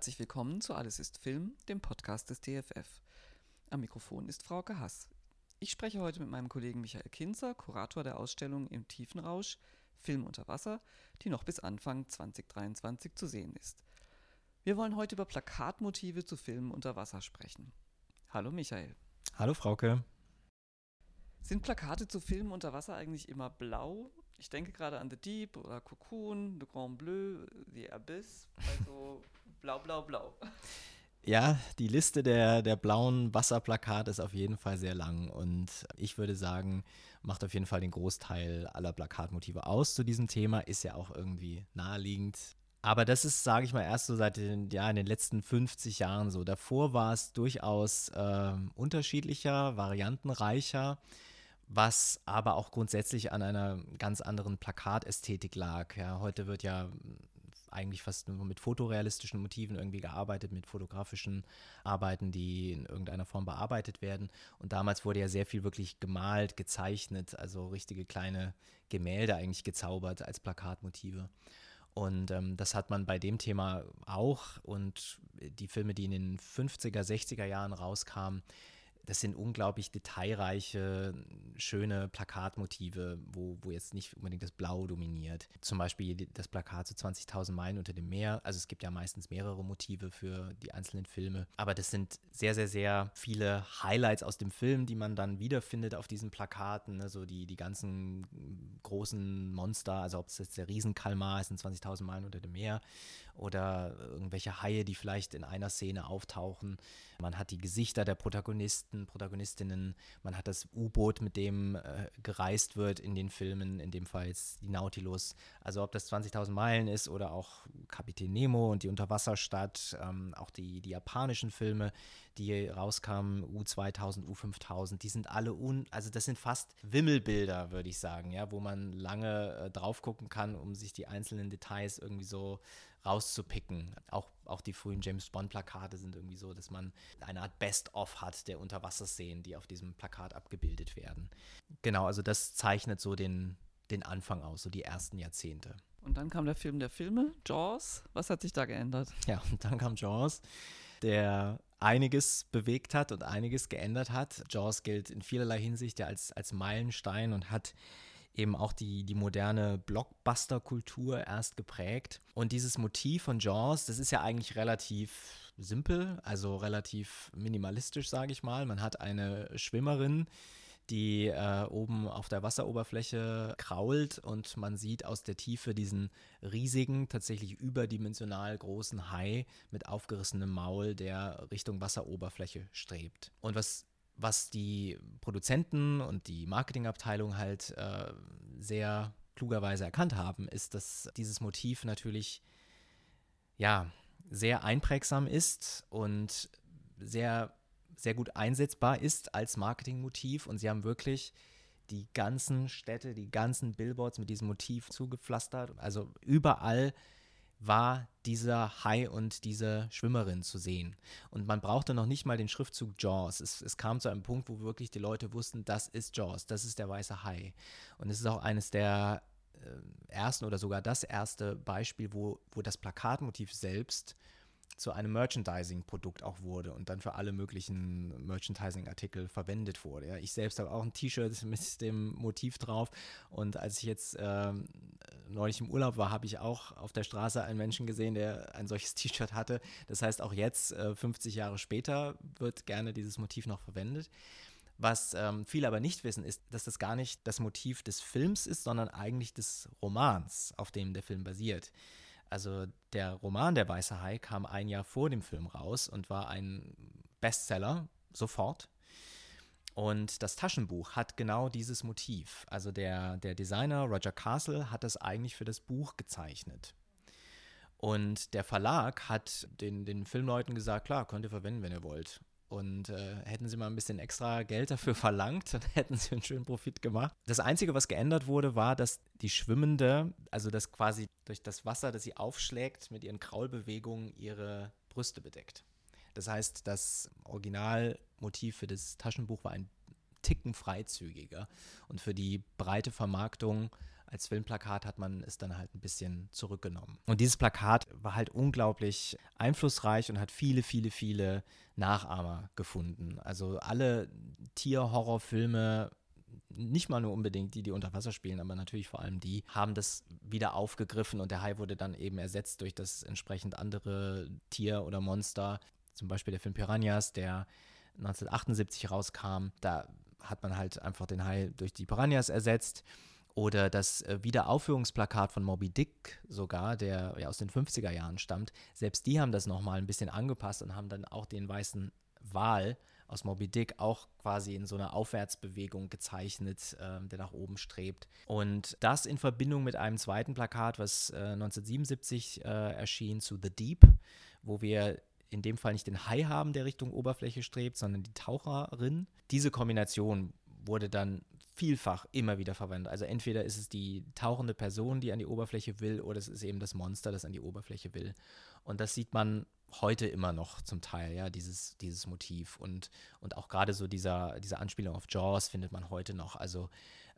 Herzlich willkommen zu Alles ist Film, dem Podcast des DFF. Am Mikrofon ist Frauke Hass. Ich spreche heute mit meinem Kollegen Michael Kinzer, Kurator der Ausstellung im Tiefenrausch Film unter Wasser, die noch bis Anfang 2023 zu sehen ist. Wir wollen heute über Plakatmotive zu Filmen unter Wasser sprechen. Hallo Michael. Hallo Frauke. Sind Plakate zu Filmen unter Wasser eigentlich immer blau? Ich denke gerade an The Deep oder Cocoon, The Grand Bleu, The Abyss. Also blau, blau, blau. Ja, die Liste der, der blauen Wasserplakate ist auf jeden Fall sehr lang und ich würde sagen, macht auf jeden Fall den Großteil aller Plakatmotive aus zu diesem Thema, ist ja auch irgendwie naheliegend. Aber das ist, sage ich mal, erst so seit den, ja, in den letzten 50 Jahren so. Davor war es durchaus äh, unterschiedlicher, variantenreicher was aber auch grundsätzlich an einer ganz anderen Plakatästhetik lag. Ja, heute wird ja eigentlich fast nur mit fotorealistischen Motiven irgendwie gearbeitet, mit fotografischen Arbeiten, die in irgendeiner Form bearbeitet werden. Und damals wurde ja sehr viel wirklich gemalt, gezeichnet, also richtige kleine Gemälde eigentlich gezaubert als Plakatmotive. Und ähm, das hat man bei dem Thema auch. Und die Filme, die in den 50er, 60er Jahren rauskamen, das sind unglaublich detailreiche, schöne Plakatmotive, wo, wo jetzt nicht unbedingt das Blau dominiert. Zum Beispiel das Plakat zu 20.000 Meilen unter dem Meer. Also es gibt ja meistens mehrere Motive für die einzelnen Filme. Aber das sind sehr, sehr, sehr viele Highlights aus dem Film, die man dann wiederfindet auf diesen Plakaten. Ne? So die, die ganzen großen Monster, also ob es jetzt der Riesenkalmar ist in 20.000 Meilen unter dem Meer oder irgendwelche Haie, die vielleicht in einer Szene auftauchen. Man hat die Gesichter der Protagonisten, Protagonistinnen, man hat das U-Boot, mit dem äh, gereist wird in den Filmen, in dem Fall jetzt die Nautilus. Also ob das 20.000 Meilen ist oder auch Kapitän Nemo und die Unterwasserstadt, ähm, auch die, die japanischen Filme, die rauskamen, U2000, U5000, die sind alle un, also das sind fast Wimmelbilder, würde ich sagen, ja, wo man lange äh, drauf gucken kann, um sich die einzelnen Details irgendwie so rauszupicken. Auch, auch die frühen James Bond-Plakate sind irgendwie so, dass man eine Art Best-of hat der Unterwasserszenen, die auf diesem Plakat abgebildet werden. Genau, also das zeichnet so den, den Anfang aus, so die ersten Jahrzehnte. Und dann kam der Film der Filme, Jaws. Was hat sich da geändert? Ja, und dann kam Jaws, der einiges bewegt hat und einiges geändert hat. Jaws gilt in vielerlei Hinsicht ja als, als Meilenstein und hat eben auch die, die moderne Blockbuster-Kultur erst geprägt. Und dieses Motiv von Jaws, das ist ja eigentlich relativ simpel, also relativ minimalistisch, sage ich mal. Man hat eine Schwimmerin, die äh, oben auf der Wasseroberfläche krault und man sieht aus der Tiefe diesen riesigen, tatsächlich überdimensional großen Hai mit aufgerissenem Maul, der Richtung Wasseroberfläche strebt. Und was was die Produzenten und die Marketingabteilung halt äh, sehr klugerweise erkannt haben, ist, dass dieses Motiv natürlich ja sehr einprägsam ist und sehr sehr gut einsetzbar ist als Marketingmotiv und sie haben wirklich die ganzen Städte, die ganzen Billboards mit diesem Motiv zugepflastert. Also überall war dieser Hai und diese Schwimmerin zu sehen. Und man brauchte noch nicht mal den Schriftzug Jaws. Es, es, kam zu einem Punkt, wo wirklich die Leute wussten, das ist Jaws, das ist der weiße Hai. Und es ist auch eines der äh, ersten oder sogar das erste Beispiel, wo, wo das Plakatmotiv selbst zu einem Merchandising-Produkt auch wurde und dann für alle möglichen Merchandising-Artikel verwendet wurde. Ja, ich selbst habe auch ein T-Shirt mit dem Motiv drauf und als ich jetzt äh, neulich im Urlaub war, habe ich auch auf der Straße einen Menschen gesehen, der ein solches T-Shirt hatte. Das heißt, auch jetzt, äh, 50 Jahre später, wird gerne dieses Motiv noch verwendet. Was ähm, viele aber nicht wissen, ist, dass das gar nicht das Motiv des Films ist, sondern eigentlich des Romans, auf dem der Film basiert. Also der Roman Der Weiße Hai kam ein Jahr vor dem Film raus und war ein Bestseller sofort. Und das Taschenbuch hat genau dieses Motiv. Also der, der Designer Roger Castle hat das eigentlich für das Buch gezeichnet. Und der Verlag hat den, den Filmleuten gesagt, klar, könnt ihr verwenden, wenn ihr wollt. Und äh, hätten sie mal ein bisschen extra Geld dafür verlangt, dann hätten sie einen schönen Profit gemacht. Das Einzige, was geändert wurde, war, dass die Schwimmende, also das quasi durch das Wasser, das sie aufschlägt, mit ihren Kraulbewegungen ihre Brüste bedeckt. Das heißt, das Originalmotiv für das Taschenbuch war ein Ticken freizügiger. Und für die breite Vermarktung Als Filmplakat hat man es dann halt ein bisschen zurückgenommen. Und dieses Plakat war halt unglaublich einflussreich und hat viele, viele, viele Nachahmer gefunden. Also alle Tierhorrorfilme nicht mal nur unbedingt die, die unter Wasser spielen, aber natürlich vor allem die, haben das wieder aufgegriffen und der Hai wurde dann eben ersetzt durch das entsprechend andere Tier oder Monster. Zum Beispiel der Film Piranhas, der 1978 rauskam. Da hat man halt einfach den Hai durch die Piranhas ersetzt. Oder das äh, Wiederaufführungsplakat von Moby Dick sogar, der ja aus den 50er Jahren stammt. Selbst die haben das nochmal ein bisschen angepasst und haben dann auch den weißen Wal aus Moby Dick auch quasi in so einer Aufwärtsbewegung gezeichnet, äh, der nach oben strebt. Und das in Verbindung mit einem zweiten Plakat, was äh, 1977 äh, erschien, zu The Deep, wo wir in dem Fall nicht den Hai haben, der Richtung Oberfläche strebt, sondern die Taucherin. Diese Kombination wurde dann vielfach immer wieder verwendet. Also entweder ist es die tauchende Person, die an die Oberfläche will, oder es ist eben das Monster, das an die Oberfläche will. Und das sieht man heute immer noch zum Teil, ja, dieses, dieses Motiv. Und, und auch gerade so dieser, diese Anspielung auf Jaws findet man heute noch. Also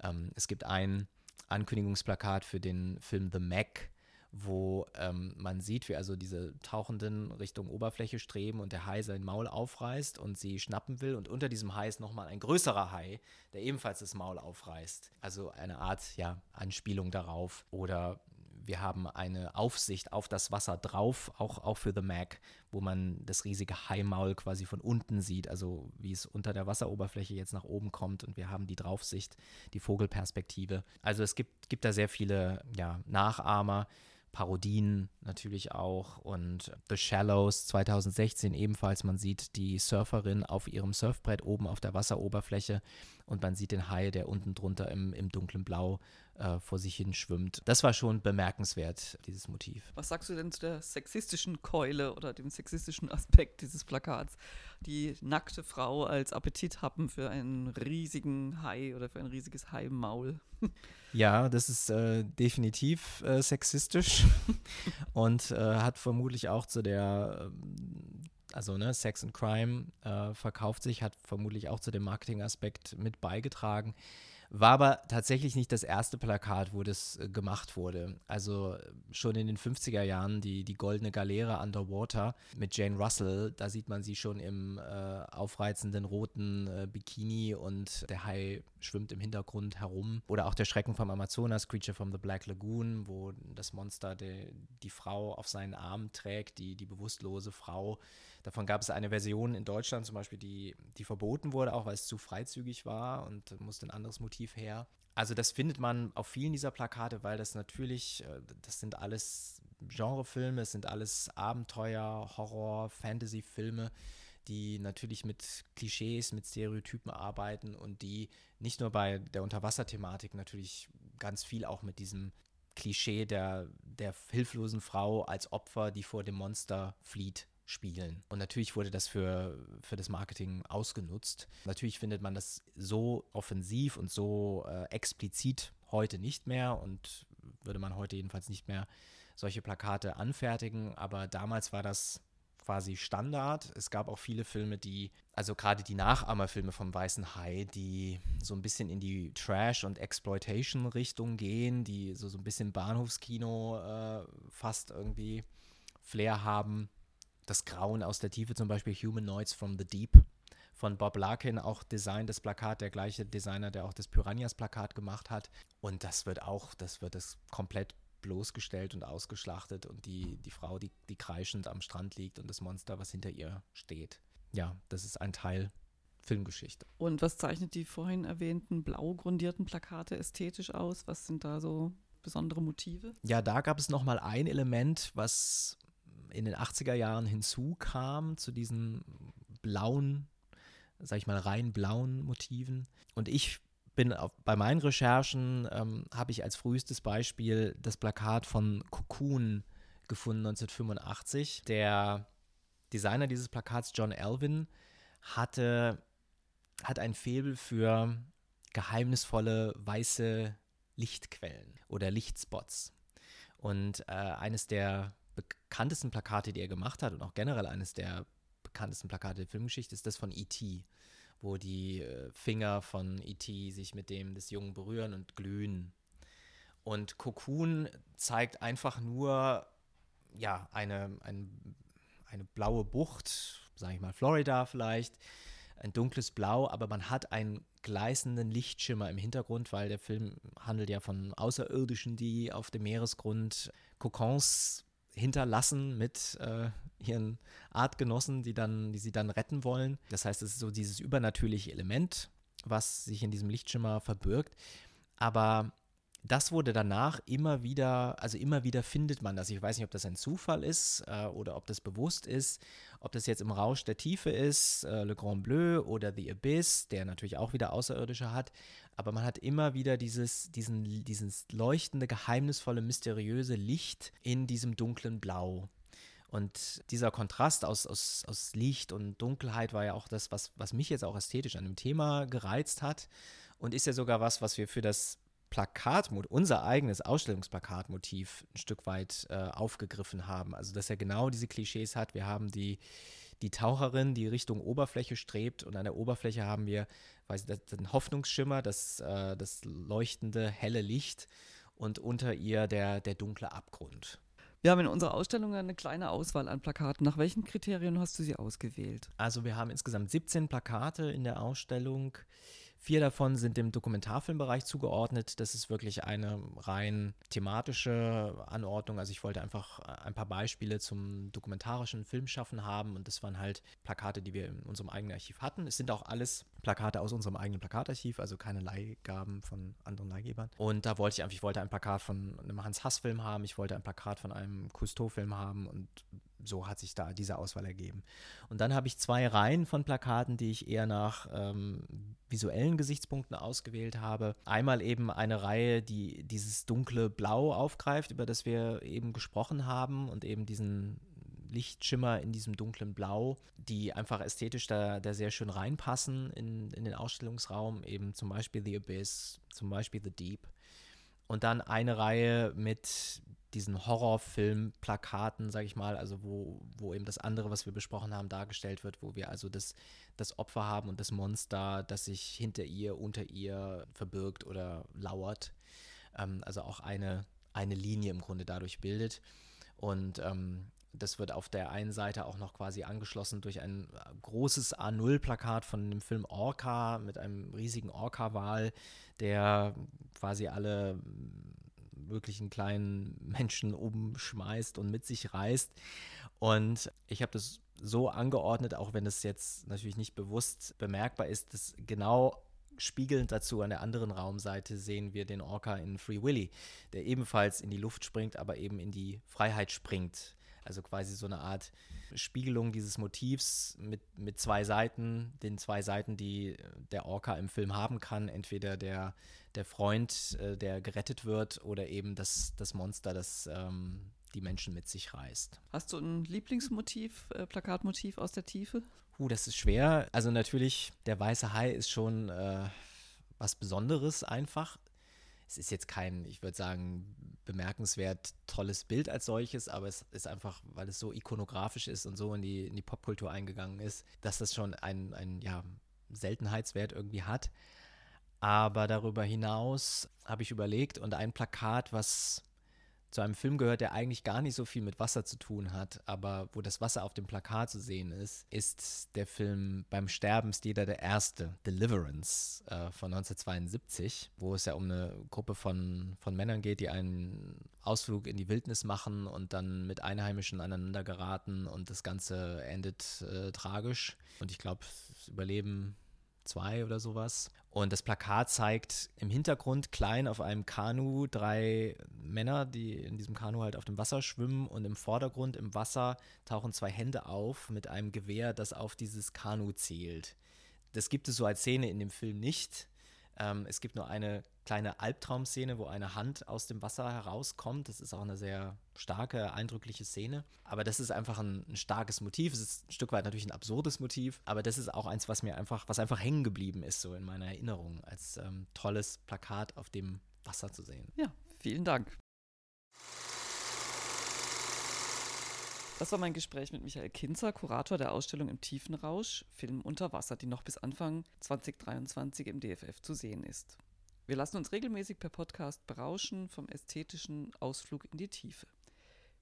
ähm, es gibt ein Ankündigungsplakat für den Film The Mac, wo ähm, man sieht, wie also diese Tauchenden Richtung Oberfläche streben und der Hai sein Maul aufreißt und sie schnappen will. Und unter diesem Hai ist nochmal ein größerer Hai, der ebenfalls das Maul aufreißt. Also eine Art, ja, Anspielung darauf. Oder wir haben eine Aufsicht auf das Wasser drauf, auch, auch für The Mac, wo man das riesige Haimaul quasi von unten sieht, also wie es unter der Wasseroberfläche jetzt nach oben kommt und wir haben die Draufsicht, die Vogelperspektive. Also es gibt, gibt da sehr viele ja, Nachahmer. Parodien natürlich auch und The Shallows 2016 ebenfalls. Man sieht die Surferin auf ihrem Surfbrett oben auf der Wasseroberfläche und man sieht den Hai, der unten drunter im, im dunklen Blau äh, vor sich hin schwimmt. Das war schon bemerkenswert, dieses Motiv. Was sagst du denn zu der sexistischen Keule oder dem sexistischen Aspekt dieses Plakats? Die nackte Frau als Appetithappen für einen riesigen Hai oder für ein riesiges Haimaul. Ja, das ist äh, definitiv äh, sexistisch und äh, hat vermutlich auch zu der ähm, also ne, Sex and Crime äh, verkauft sich, hat vermutlich auch zu dem Marketingaspekt mit beigetragen. War aber tatsächlich nicht das erste Plakat, wo das äh, gemacht wurde. Also schon in den 50er Jahren die, die Goldene Galeere Underwater mit Jane Russell, da sieht man sie schon im äh, aufreizenden roten äh, Bikini und der Hai schwimmt im Hintergrund herum. Oder auch der Schrecken vom Amazonas, Creature from the Black Lagoon, wo das Monster die, die Frau auf seinen Arm trägt, die, die bewusstlose Frau. Davon gab es eine Version in Deutschland zum Beispiel, die, die verboten wurde, auch weil es zu freizügig war und musste ein anderes Motiv her. Also das findet man auf vielen dieser Plakate, weil das natürlich, äh, das sind alles Genrefilme, es sind alles Abenteuer, Horror, Fantasy-Filme, die natürlich mit Klischees, mit Stereotypen arbeiten und die nicht nur bei der Unterwasserthematik natürlich ganz viel auch mit diesem Klischee der, der hilflosen Frau als Opfer, die vor dem Monster flieht, spielen. Und natürlich wurde das für, für das Marketing ausgenutzt. Natürlich findet man das so offensiv und so äh, explizit heute nicht mehr und würde man heute jedenfalls nicht mehr solche Plakate anfertigen. Aber damals war das quasi Standard. Es gab auch viele Filme, die, also gerade die Nachahmerfilme vom Weißen Hai, die so ein bisschen in die Trash- und Exploitation-Richtung gehen, die so, so ein bisschen Bahnhofskino äh, fast irgendwie Flair haben das Grauen aus der Tiefe, zum Beispiel Humanoids from the Deep von Bob Larkin, auch Design das Plakat, der gleiche Designer, der auch das Piranhas-Plakat gemacht hat. Und das wird auch, das wird es komplett bloßgestellt und ausgeschlachtet und die, die Frau, die, die kreischend am Strand liegt und das Monster, was hinter ihr steht. Ja, das ist ein Teil Filmgeschichte. Und was zeichnet die vorhin erwähnten blau grundierten Plakate ästhetisch aus? Was sind da so besondere Motive? Ja, da gab es noch mal ein Element, was in den 80er Jahren hinzukam zu diesen blauen, sag ich mal, rein blauen Motiven. Und ich bin auf, bei meinen Recherchen, ähm, habe ich als frühestes Beispiel das Plakat von Cocoon gefunden, 1985. Der Designer dieses Plakats, John Elvin, hatte, hat ein Faible für geheimnisvolle weiße Lichtquellen oder Lichtspots. Und äh, eines der bekanntesten Plakate, die er gemacht hat und auch generell eines der bekanntesten Plakate der Filmgeschichte ist das von E.T., wo die äh, Finger von E.T. sich mit dem des Jungen berühren und glühen. Und Cocoon zeigt einfach nur ja, eine, ein, eine blaue Bucht, sage ich mal Florida vielleicht, ein dunkles Blau, aber man hat einen gleißenden Lichtschimmer im Hintergrund, weil der Film handelt ja von Außerirdischen, die auf dem Meeresgrund Kokons hinterlassen mit äh, ihren Artgenossen, die, dann, die sie dann retten wollen. Das heißt, es ist so dieses übernatürliche Element, was sich in diesem Lichtschimmer verbirgt. Aber das wurde danach immer wieder, also immer wieder findet man das. Ich weiß nicht, ob das ein Zufall ist äh, oder ob das bewusst ist, ob das jetzt im Rausch der Tiefe ist, äh, Le Grand Bleu oder The Abyss, der natürlich auch wieder Außerirdische hat. Aber man hat immer wieder dieses, diesen, dieses leuchtende, geheimnisvolle, mysteriöse Licht in diesem dunklen Blau. Und dieser Kontrast aus, aus, aus Licht und Dunkelheit war ja auch das, was, was mich jetzt auch ästhetisch an dem Thema gereizt hat. Und ist ja sogar was, was wir für das Plakatmotiv, unser eigenes Ausstellungsplakatmotiv ein Stück weit äh, aufgegriffen haben. Also, dass er genau diese Klischees hat. Wir haben die, die Taucherin, die Richtung Oberfläche strebt und an der Oberfläche haben wir weiß ich, den Hoffnungsschimmer, das, äh, das leuchtende, helle Licht und unter ihr der, der dunkle Abgrund. Wir haben in unserer Ausstellung eine kleine Auswahl an Plakaten. Nach welchen Kriterien hast du sie ausgewählt? Also wir haben insgesamt 17 Plakate in der Ausstellung. Vier davon sind dem Dokumentarfilmbereich zugeordnet. Das ist wirklich eine rein thematische Anordnung. Also ich wollte einfach ein paar Beispiele zum dokumentarischen Filmschaffen haben und das waren halt Plakate, die wir in unserem eigenen Archiv hatten. Es sind auch alles Plakate aus unserem eigenen Plakatarchiv, also keine Leihgaben von anderen Leihgebern. Und da wollte ich einfach, ich wollte ein Plakat von einem Hans-Hass-Film haben, ich wollte ein Plakat von einem Cousteau-Film haben und so hat sich da diese Auswahl ergeben. Und dann habe ich zwei Reihen von Plakaten, die ich eher nach ähm, visuellen Gesichtspunkten ausgewählt habe. Einmal eben eine Reihe, die dieses dunkle Blau aufgreift, über das wir eben gesprochen haben und eben diesen Lichtschimmer in diesem dunklen Blau, die einfach ästhetisch da, da sehr schön reinpassen in, in den Ausstellungsraum, eben zum Beispiel The Abyss, zum Beispiel The Deep. Und dann eine Reihe mit diesen Horrorfilm-Plakaten, sage ich mal, also wo, wo eben das andere, was wir besprochen haben, dargestellt wird, wo wir also das, das Opfer haben und das Monster, das sich hinter ihr, unter ihr verbirgt oder lauert. Ähm, also auch eine, eine Linie im Grunde dadurch bildet. Und ähm, das wird auf der einen Seite auch noch quasi angeschlossen durch ein großes A0-Plakat von dem Film Orca mit einem riesigen Orca-Wal, der quasi alle möglichen kleinen Menschen umschmeißt und mit sich reißt. Und ich habe das so angeordnet, auch wenn es jetzt natürlich nicht bewusst bemerkbar ist, dass genau spiegelnd dazu an der anderen Raumseite sehen wir den Orca in Free Willy, der ebenfalls in die Luft springt, aber eben in die Freiheit springt. Also quasi so eine Art Spiegelung dieses Motivs mit, mit zwei Seiten, den zwei Seiten, die der Orca im Film haben kann. Entweder der, der Freund, äh, der gerettet wird, oder eben das, das Monster, das ähm, die Menschen mit sich reißt. Hast du ein Lieblingsmotiv, äh, Plakatmotiv aus der Tiefe? Uh, das ist schwer. Also natürlich, der weiße Hai ist schon äh, was Besonderes einfach. Es ist jetzt kein, ich würde sagen, bemerkenswert tolles Bild als solches, aber es ist einfach, weil es so ikonografisch ist und so in die, in die Popkultur eingegangen ist, dass das schon einen, einen ja, Seltenheitswert irgendwie hat. Aber darüber hinaus habe ich überlegt und ein Plakat, was zu einem Film gehört, der eigentlich gar nicht so viel mit Wasser zu tun hat, aber wo das Wasser auf dem Plakat zu sehen ist, ist der Film Beim Sterben ist jeder der Erste, Deliverance äh, von 1972, wo es ja um eine Gruppe von, von Männern geht, die einen Ausflug in die Wildnis machen und dann mit Einheimischen aneinander geraten und das Ganze endet äh, tragisch. Und ich glaube, es überleben zwei oder sowas. Und das Plakat zeigt im Hintergrund klein auf einem Kanu drei Männer, die in diesem Kanu halt auf dem Wasser schwimmen. Und im Vordergrund im Wasser tauchen zwei Hände auf mit einem Gewehr, das auf dieses Kanu zielt. Das gibt es so als Szene in dem Film nicht. Ähm, es gibt nur eine kleine Albtraumszene, wo eine Hand aus dem Wasser herauskommt. Das ist auch eine sehr starke, eindrückliche Szene. Aber das ist einfach ein, ein, starkes Motiv. Es ist ein Stück weit natürlich ein absurdes Motiv, aber das ist auch eins, was mir einfach, was einfach hängen geblieben ist, so in meiner Erinnerung, als ähm, tolles Plakat auf dem Wasser zu sehen. Ja, vielen Dank. Das war mein Gespräch mit Michael Kinzer, Kurator der Ausstellung im Tiefenrausch, Film unter Wasser, die noch bis Anfang 2023 im DFF zu sehen ist. Wir lassen uns regelmäßig per Podcast berauschen vom ästhetischen Ausflug in die Tiefe.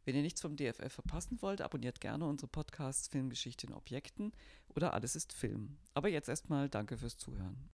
Wenn ihr nichts vom DFF verpassen wollt, abonniert gerne unsere Podcasts Filmgeschichte in Objekten oder Alles ist Film. Aber jetzt erstmal danke fürs Zuhören.